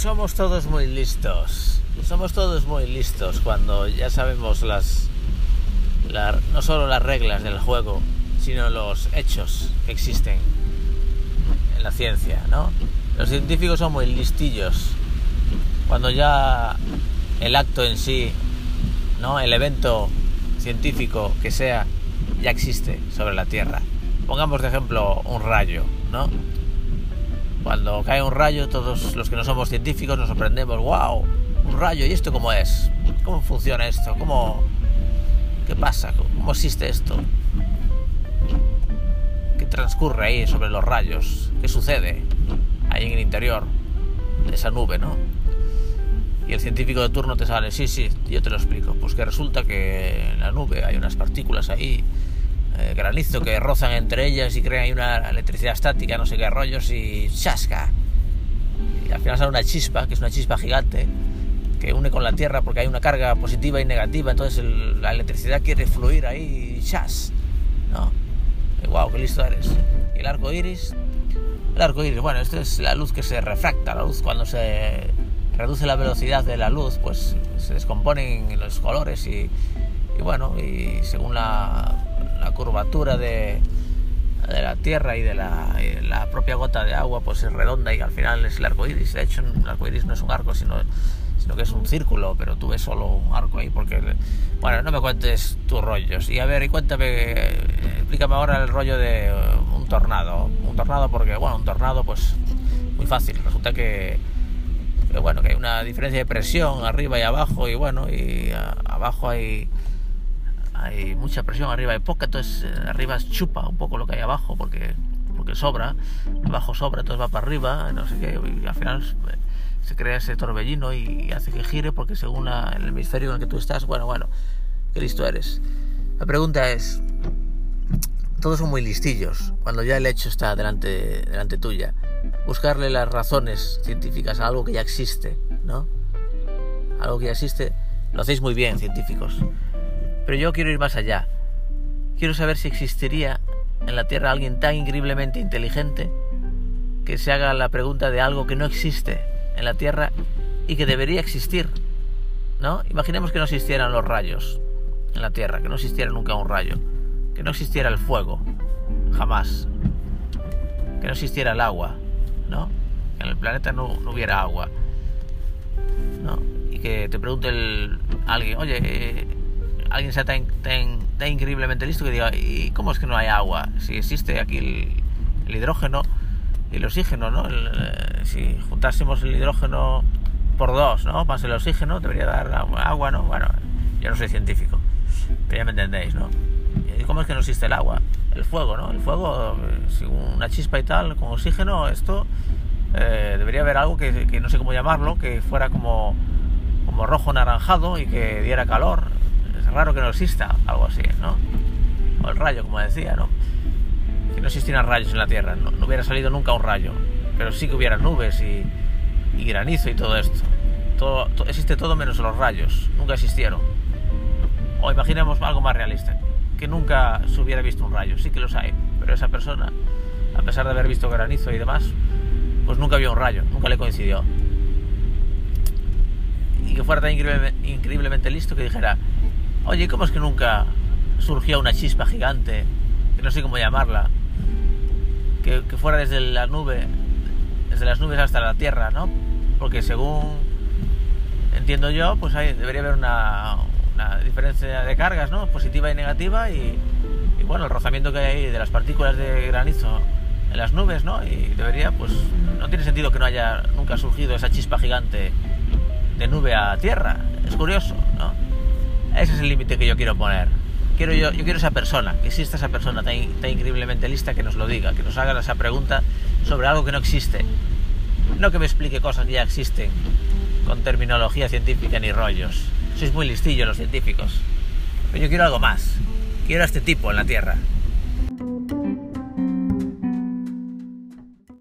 somos todos muy listos. Somos todos muy listos cuando ya sabemos las, no solo las reglas del juego, sino los hechos que existen en la ciencia, ¿no? Los científicos son muy listillos cuando ya el acto en sí, ¿no? El evento científico que sea ya existe sobre la Tierra. Pongamos de ejemplo un rayo, ¿no? Cuando cae un rayo, todos los que no somos científicos nos sorprendemos, wow, un rayo, ¿y esto cómo es? ¿Cómo funciona esto? ¿Cómo, ¿Qué pasa? ¿Cómo existe esto? ¿Qué transcurre ahí sobre los rayos? ¿Qué sucede ahí en el interior de esa nube, no? Y el científico de turno te sale, sí, sí, yo te lo explico. Pues que resulta que en la nube hay unas partículas ahí eh, granizo que rozan entre ellas y crean una electricidad estática, no sé qué rollos, y chasca. Y al final sale una chispa, que es una chispa gigante, que une con la Tierra porque hay una carga positiva y negativa, entonces la electricidad quiere fluir ahí y chas. ¿No? wow, qué listo eres. Y el arco iris. El arco iris, bueno, esto es la luz que se refracta, la luz cuando se reduce la velocidad de la luz, pues se descomponen los colores y, y bueno, y según la la curvatura de, de la Tierra y de la, la, propia gota de agua pues es redonda y al final es el arco iris. De hecho, el arco iris no es un arco, sino, sino que es un círculo, pero tú ves solo un arco ahí porque... Bueno, no me cuentes tus rollos. Y a ver, y cuéntame, explícame ahora el rollo de un tornado. Un tornado porque, bueno, un tornado pues muy fácil. Resulta que, bueno, que hay una diferencia de presión arriba y abajo y bueno, y abajo hay hay mucha presión, arriba hay poca, entonces eh, arriba chupa un poco lo que hay abajo porque, porque sobra, abajo sobra, entonces va para arriba, no sé qué, y al final eh, se crea ese torbellino y, hace que gire porque según el hemisferio en el que tú estás, bueno, bueno, qué listo eres. La pregunta es, todos son muy listillos cuando ya el hecho está delante, delante tuya. Buscarle las razones científicas a algo que ya existe, ¿no? Algo que ya existe, lo hacéis muy bien, científicos. Pero yo quiero ir más allá. Quiero saber si existiría en la Tierra alguien tan increíblemente inteligente que se haga la pregunta de algo que no existe en la Tierra y que debería existir. ¿No? Imaginemos que no existieran los rayos en la Tierra, que no existiera nunca un rayo, que no existiera el fuego, jamás, que no existiera el agua, ¿no? Que en el planeta no, hubiera agua, ¿no? Y que te pregunte el, alguien, oye, eh, alguien sea tan, tan, increíblemente listo que diga, ¿y cómo es que no hay agua? Si existe aquí el, hidrógeno y el oxígeno, ¿no? Eh, si juntásemos el hidrógeno por dos, ¿no? Más el oxígeno, debería dar agua, ¿no? Bueno, yo no soy científico, pero ya me entendéis, ¿no? ¿Y cómo es que no existe el agua? El fuego, ¿no? El fuego, eh, si una chispa y tal, con oxígeno, esto eh, debería haber algo que, que, no sé cómo llamarlo, que fuera como, como rojo naranjado y que diera calor raro que no exista algo así, ¿no? O el rayo, como decía, ¿no? Que no existieran rayos en la Tierra, no, hubiera salido nunca un rayo, pero sí que hubiera nubes y, granizo y todo esto. Todo, existe todo menos los rayos, nunca existieron. O imaginemos algo más realista, que nunca se hubiera visto un rayo, sí que los hay, pero esa persona, a pesar de haber visto granizo y demás, pues nunca vio un rayo, nunca le coincidió. Y que fuera tan increíblemente listo que dijera, Oye, ¿cómo es que nunca surgió una chispa gigante, que no sé cómo llamarla, que, fuera desde la nube, desde las nubes hasta la Tierra, ¿no? Porque según entiendo yo, pues hay, debería haber una, diferencia de cargas, ¿no? Positiva y negativa y, bueno, el rozamiento que hay de las partículas de granizo en las nubes, ¿no? Y debería, pues, no tiene sentido que no haya nunca surgido esa chispa gigante de nube a tierra. Es curioso, ¿no? Ese es el límite que yo quiero poner. Quiero yo, yo quiero esa persona, que exista esa persona tan, tan increíblemente lista que nos lo diga, que nos haga esa pregunta sobre algo que no existe. No que me explique cosas que ya existen con terminología científica ni rollos. Sois muy listillos los científicos. Pero yo quiero algo más. Quiero a este tipo en la Tierra.